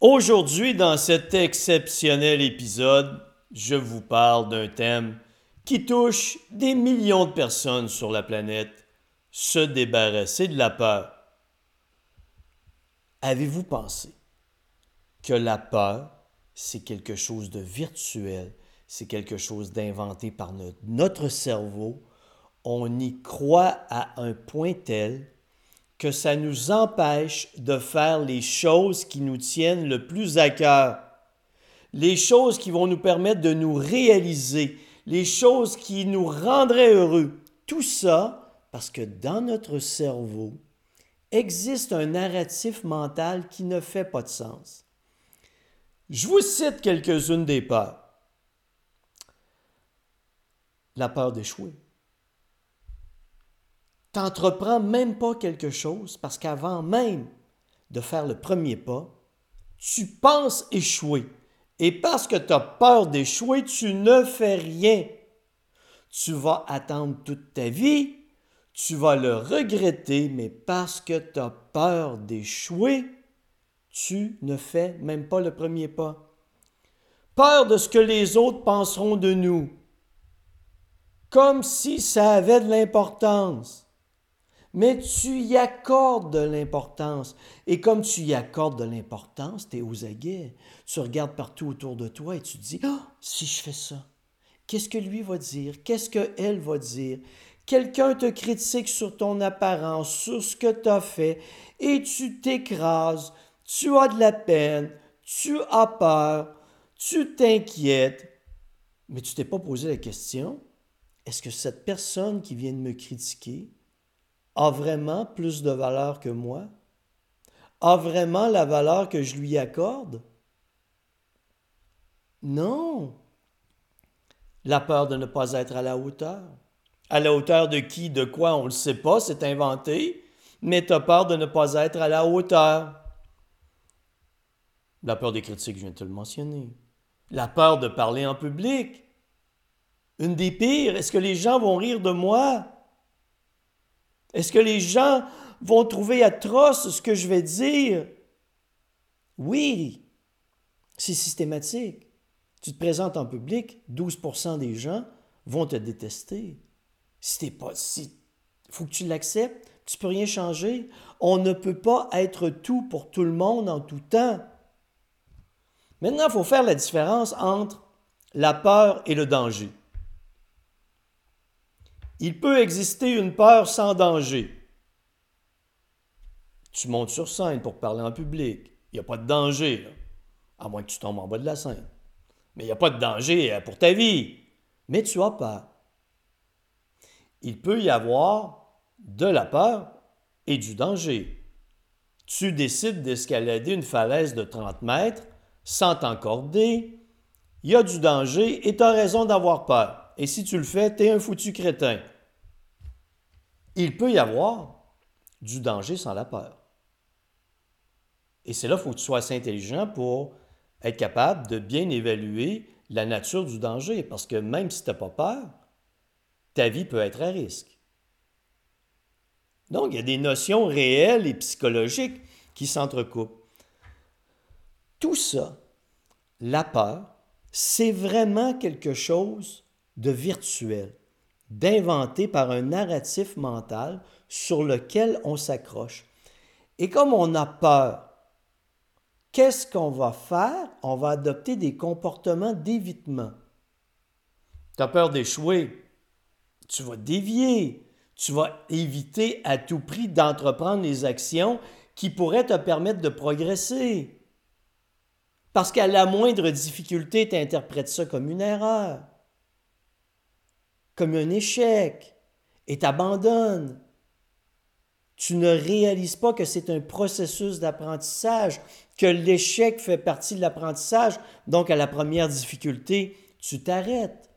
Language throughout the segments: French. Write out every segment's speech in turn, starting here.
Aujourd'hui, dans cet exceptionnel épisode, je vous parle d'un thème qui touche des millions de personnes sur la planète, se débarrasser de la peur. Avez-vous pensé que la peur, c'est quelque chose de virtuel, c'est quelque chose d'inventé par notre, cerveau, on y croit à un point tel que ça nous empêche de faire les choses qui nous tiennent le plus à cœur, les choses qui vont nous permettre de nous réaliser, les choses qui nous rendraient heureux. Tout ça parce que dans notre cerveau existe un narratif mental qui ne fait pas de sens. Je vous cite quelques-unes des peurs. La peur d'échouer t'entreprends même pas quelque chose parce qu'avant même de faire le premier pas, tu penses échouer. Et parce que tu as peur d'échouer, tu ne fais rien. Tu vas attendre toute ta vie, tu vas le regretter, mais parce que tu as peur d'échouer, tu ne fais même pas le premier pas. Peur de ce que les autres penseront de nous, comme si ça avait de l'importance mais tu y accordes de l'importance. Et comme tu y accordes de l'importance, tu es aux aguets. Tu regardes partout autour de toi et tu te dis, ah, si je fais ça, qu'est-ce que lui va dire? Qu'est-ce qu'elle va dire? Quelqu'un te critique sur ton apparence, sur ce que tu as fait, et tu t'écrases, tu as de la peine, tu as peur, tu t'inquiètes, mais tu t'es pas posé la question, est-ce que cette personne qui vient de me critiquer, a vraiment plus de valeur que moi? A vraiment la valeur que je lui accorde? Non. La peur de ne pas être à la hauteur. À la hauteur de qui, de quoi, on ne le sait pas, c'est inventé, mais tu as peur de ne pas être à la hauteur. La peur des critiques, je viens de te le mentionner. La peur de parler en public. Une des pires, est-ce que les gens vont rire de moi? Est-ce que les gens vont trouver atroce ce que je vais dire? Oui, c'est systématique. Tu te présentes en public, 12 des gens vont te détester. Si t'es pas, si, faut que tu l'acceptes. Tu peux rien changer. On ne peut pas être tout pour tout le monde en tout temps. Maintenant, il faut faire la différence entre la peur et le danger. Il peut exister une peur sans danger. Tu montes sur scène pour parler en public. Il n'y a pas de danger, à moins que tu tombes en bas de la scène. Mais il n'y a pas de danger euh, pour ta vie. Mais tu as peur. Il peut y avoir de la peur et du danger. Tu décides d'escalader une falaise de 30 mètres sans t'encorder. Il y a du danger et tu as raison d'avoir peur. Et si tu le fais, tu es un foutu crétin. Il peut y avoir du danger sans la peur. Et c'est là qu'il faut que tu sois assez intelligent pour être capable de bien évaluer la nature du danger, parce que même si tu n'as pas peur, ta vie peut être à risque. Donc, il y a des notions réelles et psychologiques qui s'entrecoupent. Tout ça, la peur, c'est vraiment quelque chose de virtuel, d'inventer par un narratif mental sur lequel on s'accroche. Et comme on a peur, qu'est-ce qu'on va faire? On va adopter des comportements d'évitement. Tu as peur d'échouer, tu vas dévier, tu vas éviter à tout prix d'entreprendre les actions qui pourraient te permettre de progresser. Parce qu'à la moindre difficulté, tu interprètes ça comme une erreur comme un échec et t'abandonnes. Tu ne réalises pas que c'est un processus d'apprentissage, que l'échec fait partie de l'apprentissage, donc à la première difficulté, tu t'arrêtes.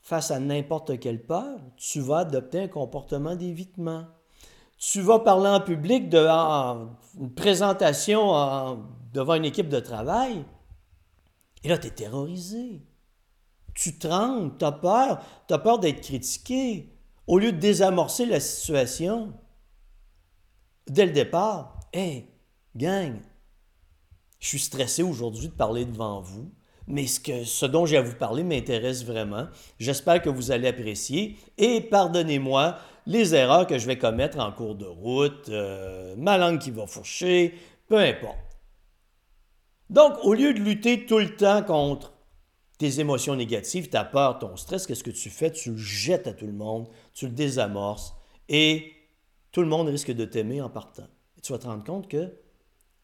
Face à n'importe quelle peur, tu vas adopter un comportement d'évitement. Tu vas parler en public de une présentation devant une équipe de travail, et là, tu es terrorisé. Tu trembles, tu as peur, tu as peur d'être critiqué. Au lieu de désamorcer la situation, dès le départ, hé, gang, Je suis stressé aujourd'hui de parler devant vous, mais ce dont j'ai à vous parler m'intéresse vraiment. J'espère que vous allez apprécier et pardonnez-moi les erreurs que je vais commettre en cours de route, euh, ma langue qui va fourcher, peu importe. Donc, au lieu de lutter tout le temps contre tes émotions négatives, ta peur, ton stress, qu'est-ce que tu fais? Tu le jettes à tout le monde, tu le désamorces et tout le monde risque de t'aimer en partant. Et tu vas te rendre compte que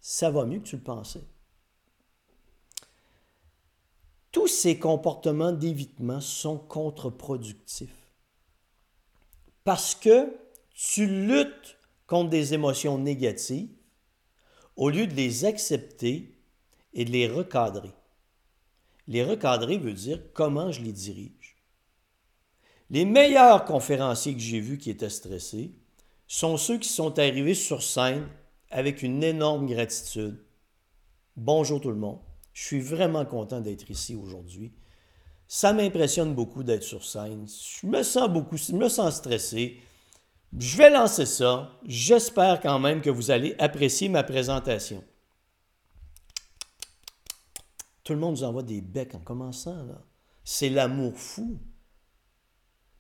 ça va mieux que tu le pensais. Tous ces comportements d'évitement sont contre-productifs. Parce que tu luttes contre des émotions négatives au lieu de les accepter et de les recadrer. Les recadrer veut dire comment je les dirige. Les meilleurs conférenciers que j'ai vus qui étaient stressés sont ceux qui sont arrivés sur scène avec une énorme gratitude. Bonjour tout le monde. Je suis vraiment content d'être ici aujourd'hui. Ça m'impressionne beaucoup d'être sur scène. Je me sens beaucoup, je me sens stressé. Je vais lancer ça. J'espère quand même que vous allez apprécier ma présentation. Tout le monde nous envoie des becs en commençant. C'est l'amour fou.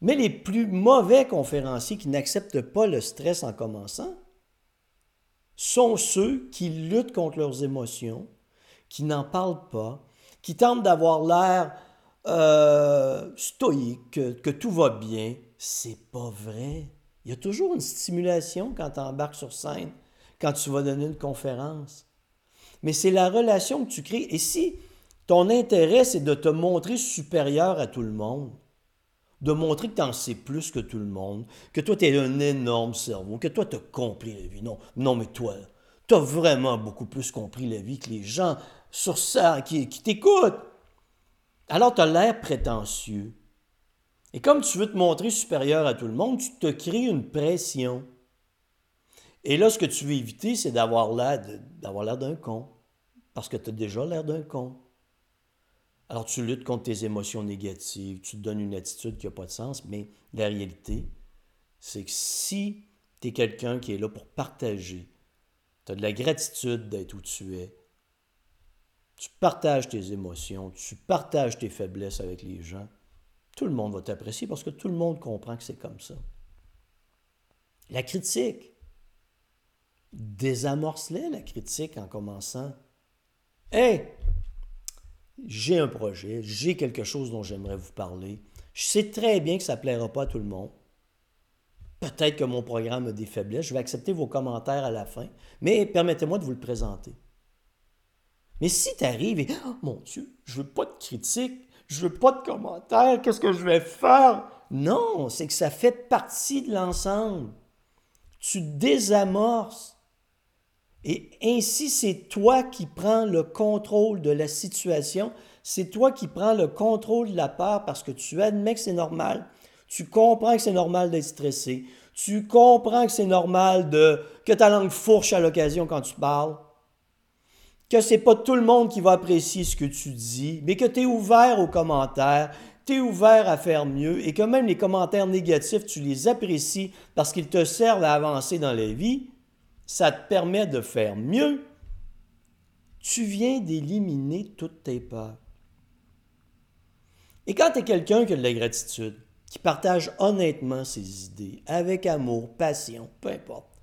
Mais les plus mauvais conférenciers qui n'acceptent pas le stress en commençant sont ceux qui luttent contre leurs émotions, qui n'en parlent pas, qui tentent d'avoir l'air euh, stoïque, que, que, tout va bien. C'est pas vrai. Il y a toujours une stimulation quand tu embarques sur scène, quand tu vas donner une conférence. Mais c'est la relation que tu crées. Et si ton intérêt, c'est de te montrer supérieur à tout le monde, de montrer que tu en sais plus que tout le monde, que toi, tu es un énorme cerveau, que toi, tu as compris la vie. Non, non, mais toi, tu as vraiment beaucoup plus compris la vie que les gens sur ça qui, qui t'écoutent. Alors, tu as l'air prétentieux. Et comme tu veux te montrer supérieur à tout le monde, tu te crées une pression. Et là, ce que tu veux éviter, c'est d'avoir l'air d'un con. Parce que tu as déjà l'air d'un con. Alors tu luttes contre tes émotions négatives, tu te donnes une attitude qui n'a pas de sens, mais la réalité, c'est que si tu es quelqu'un qui est là pour partager, tu as de la gratitude d'être où tu es, tu partages tes émotions, tu partages tes faiblesses avec les gens, tout le monde va t'apprécier parce que tout le monde comprend que c'est comme ça. La critique, désamorce-les la critique en commençant. Hé, j'ai un projet, j'ai quelque chose dont j'aimerais vous parler. Je sais très bien que ça ne plaira pas à tout le monde. Peut-être que mon programme a des. Je vais accepter vos commentaires à la fin, mais permettez-moi de vous le présenter. Mais si tu arrives et oh, mon Dieu, je veux pas de critique, je veux pas de commentaires, qu'est-ce que je vais faire? Non, c'est que ça fait partie de l'ensemble. Tu désamorces. Et ainsi, c'est toi qui prends le contrôle de la situation, c'est toi qui prends le contrôle de la peur parce que tu admets que c'est normal, tu comprends que c'est normal d'être stressé, tu comprends que c'est normal de que ta langue fourche à l'occasion quand tu parles, que c'est pas tout le monde qui va apprécier ce que tu dis, mais que tu es ouvert aux commentaires, tu es ouvert à faire mieux et que même les commentaires négatifs, tu les apprécies parce qu'ils te servent à avancer dans la vie ça te permet de faire mieux, tu viens d'éliminer toutes tes peurs. Et quand tu es quelqu'un qui a de la gratitude, qui partage honnêtement ses idées, avec amour, passion, peu importe,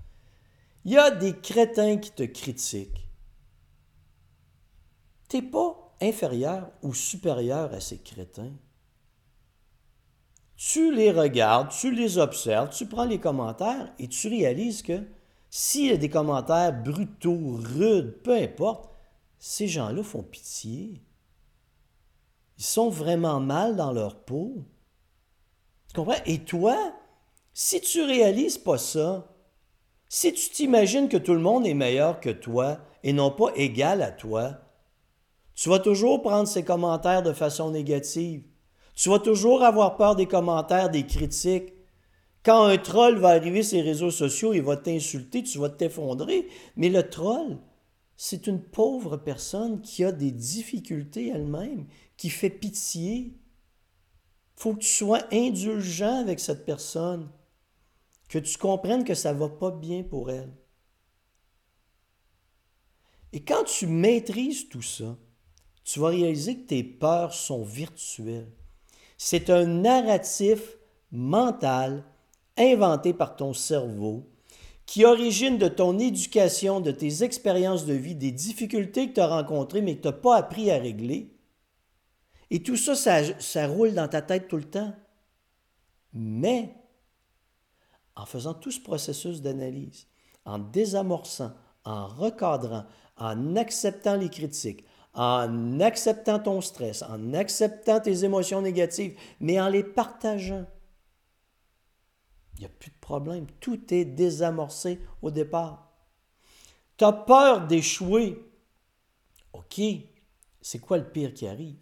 il y a des crétins qui te critiquent. Tu n'es pas inférieur ou supérieur à ces crétins. Tu les regardes, tu les observes, tu prends les commentaires et tu réalises que s'il y a des commentaires brutaux, rudes, peu importe, ces gens-là font pitié. Ils sont vraiment mal dans leur peau. Tu comprends? Et toi, si tu réalises pas ça, si tu t'imagines que tout le monde est meilleur que toi et non pas égal à toi, tu vas toujours prendre ces commentaires de façon négative. Tu vas toujours avoir peur des commentaires, des critiques. Quand un troll va arriver sur les réseaux sociaux, il va t'insulter, tu vas t'effondrer. Mais le troll, c'est une pauvre personne qui a des difficultés elle-même, qui fait pitié. Faut que tu sois indulgent avec cette personne, que tu comprennes que ça ne va pas bien pour elle. Et quand tu maîtrises tout ça, tu vas réaliser que tes peurs sont virtuelles. C'est un narratif mental inventé par ton cerveau qui origine de ton éducation, de tes expériences de vie, des difficultés que tu as rencontrées mais que tu n'as pas appris à régler. Et tout ça, ça, ça roule dans ta tête tout le temps. Mais en faisant tout ce processus d'analyse, en désamorçant, en recadrant, en acceptant les critiques, en acceptant ton stress, en acceptant tes émotions négatives, mais en les partageant. Il n'y a plus de problème. Tout est désamorcé au départ. Tu as peur d'échouer. OK, c'est quoi le pire qui arrive?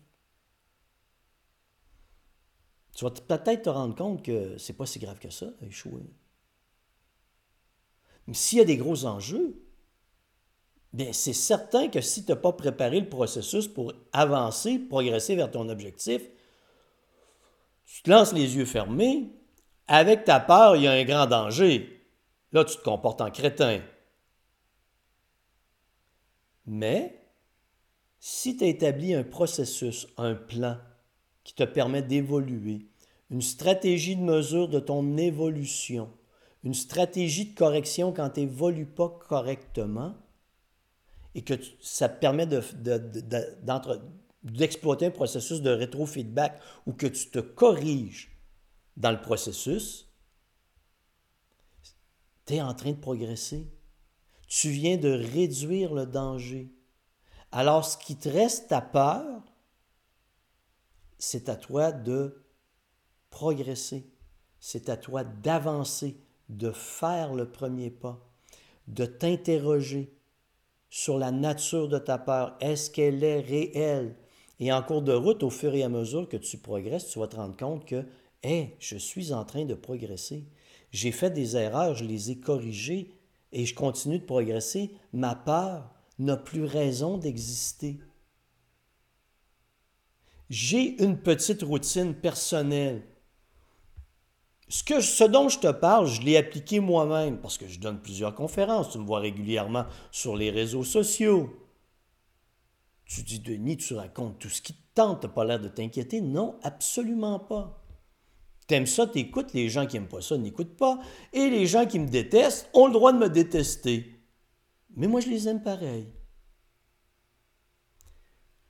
Tu vas peut-être te rendre compte que c'est pas si grave que ça, échouer. Mais s'il y a des gros enjeux, bien, c'est certain que si tu n'as pas préparé le processus pour avancer, progresser vers ton objectif, tu te lances les yeux fermés, avec ta peur, il y a un grand danger. Là, tu te comportes en crétin. Mais, si tu as un processus, un plan qui te permet d'évoluer, une stratégie de mesure de ton évolution, une stratégie de correction quand tu n'évolues pas correctement, et que ça te permet d'exploiter un processus de rétrofeedback ou que tu te corriges dans le processus, tu es en train de progresser. Tu viens de réduire le danger. Alors, ce qui te reste à peur, c'est à toi de progresser. C'est à toi d'avancer, de faire le premier pas, de t'interroger, sur la nature de ta peur. Est-ce qu'elle est réelle? Et en cours de route, au fur et à mesure que tu progresses, tu vas te rendre compte que, hé, je suis en train de progresser. J'ai fait des erreurs, je les ai corrigées et je continue de progresser. Ma peur n'a plus raison d'exister. J'ai une petite routine personnelle ce, ce dont je te parle, je l'ai appliqué moi-même parce que je donne plusieurs conférences. Tu me vois régulièrement sur les réseaux sociaux. Tu dis, Denis, tu racontes tout ce qui te tente, tu n'as pas l'air de t'inquiéter. Non, absolument pas. T'aimes ça, t'écoutes. Les gens qui n'aiment pas ça n'écoutent pas. Et les gens qui me détestent ont le droit de me détester. Mais moi, je les aime pareil.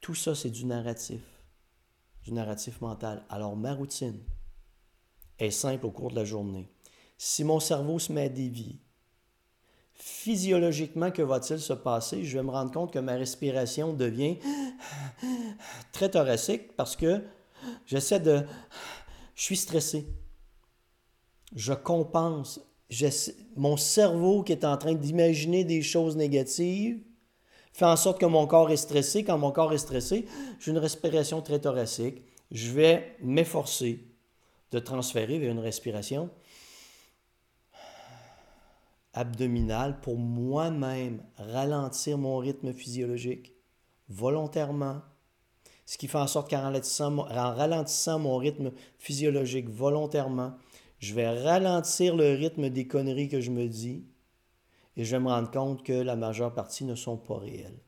Tout ça, c'est du narratif. Du narratif mental. Alors, ma routine, est simple au cours de la journée. Si mon cerveau se met à dévier, physiologiquement, que va-t-il se passer? Je vais me rendre compte que ma respiration devient très thoracique parce que j'essaie de... Je suis stressé. Je compense. Mon cerveau qui est en train d'imaginer des choses négatives fait en sorte que mon corps est stressé. Quand mon corps est stressé, j'ai une respiration très thoracique. Je vais m'efforcer de transférer vers une respiration abdominale pour moi-même ralentir mon rythme physiologique volontairement. Ce qui fait en sorte qu'en ralentissant, en ralentissant mon rythme physiologique volontairement, je vais ralentir le rythme des conneries que je me dis et je vais me rendre compte que la majeure partie ne sont pas réelles.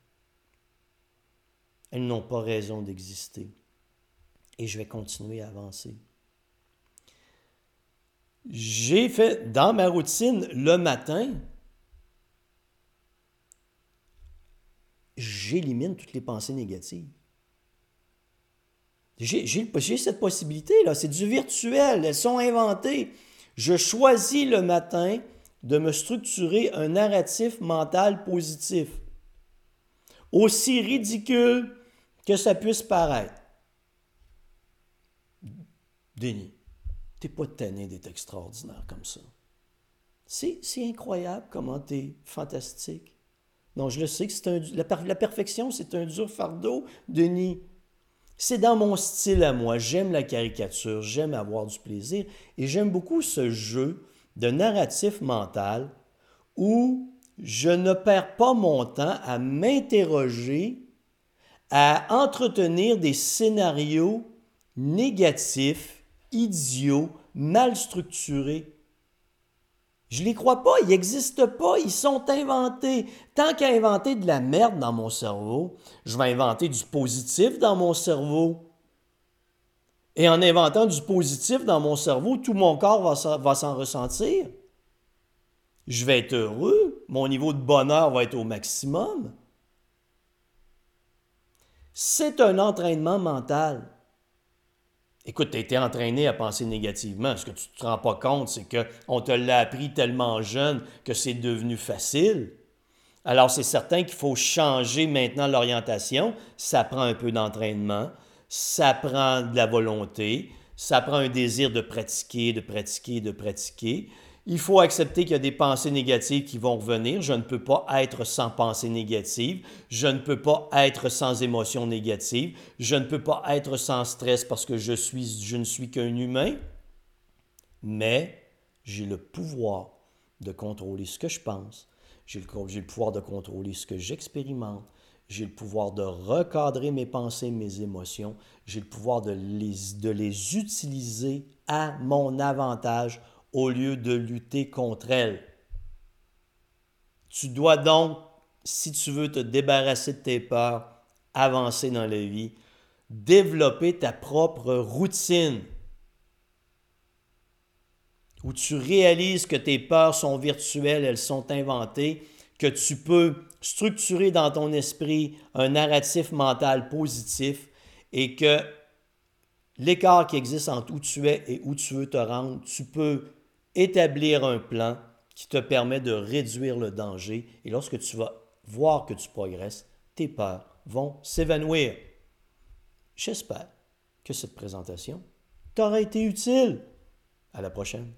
Elles n'ont pas raison d'exister. Et je vais continuer à avancer. J'ai fait dans ma routine le matin, j'élimine toutes les pensées négatives. J'ai cette possibilité-là, c'est du virtuel, elles sont inventées. Je choisis le matin de me structurer un narratif mental positif, aussi ridicule que ça puisse paraître. Déni pas tanné d'être extraordinaire comme ça. C'est, incroyable comment tu es fantastique. Non, je le sais que c'est un, la perfection, c'est un dur fardeau, Denis. C'est dans mon style à moi. J'aime la caricature, j'aime avoir du plaisir et j'aime beaucoup ce jeu de narratif mental où je ne perds pas mon temps à m'interroger, à entretenir des scénarios négatifs idiot, mal structuré. Je les crois pas, ils n'existent pas, ils sont inventés. Tant qu'à inventer de la merde dans mon cerveau, je vais inventer du positif dans mon cerveau. Et en inventant du positif dans mon cerveau, tout mon corps va s'en ressentir. Je vais être heureux, mon niveau de bonheur va être au maximum. C'est un entraînement mental. Écoute, tu as été entraîné à penser négativement. Ce que tu ne te rends pas compte, c'est qu'on te l'a appris tellement jeune que c'est devenu facile. Alors, c'est certain qu'il faut changer maintenant l'orientation. Ça prend un peu d'entraînement, ça prend de la volonté, ça prend un désir de pratiquer, de pratiquer, de pratiquer. Il faut accepter qu'il y a des pensées négatives qui vont revenir. Je ne peux pas être sans pensée négative. Je ne peux pas être sans émotion négative. Je ne peux pas être sans stress parce que je, ne suis qu'un humain. Mais j'ai le pouvoir de contrôler ce que je pense. J'ai le, pouvoir de contrôler ce que j'expérimente. J'ai le pouvoir de recadrer mes pensées, mes émotions. J'ai le pouvoir de les utiliser à mon avantage au lieu de lutter contre elles. Tu dois donc, si tu veux te débarrasser de tes peurs, avancer dans la vie, développer ta propre routine où tu réalises que tes peurs sont virtuelles, elles sont inventées, que tu peux structurer dans ton esprit un narratif mental positif et que l'écart qui existe entre où tu es et où tu veux te rendre, tu peux établir un plan qui te permet de réduire le danger. Et lorsque tu vas voir que tu progresses, tes peurs vont s'évanouir. J'espère que cette présentation t'aura été utile. À la prochaine.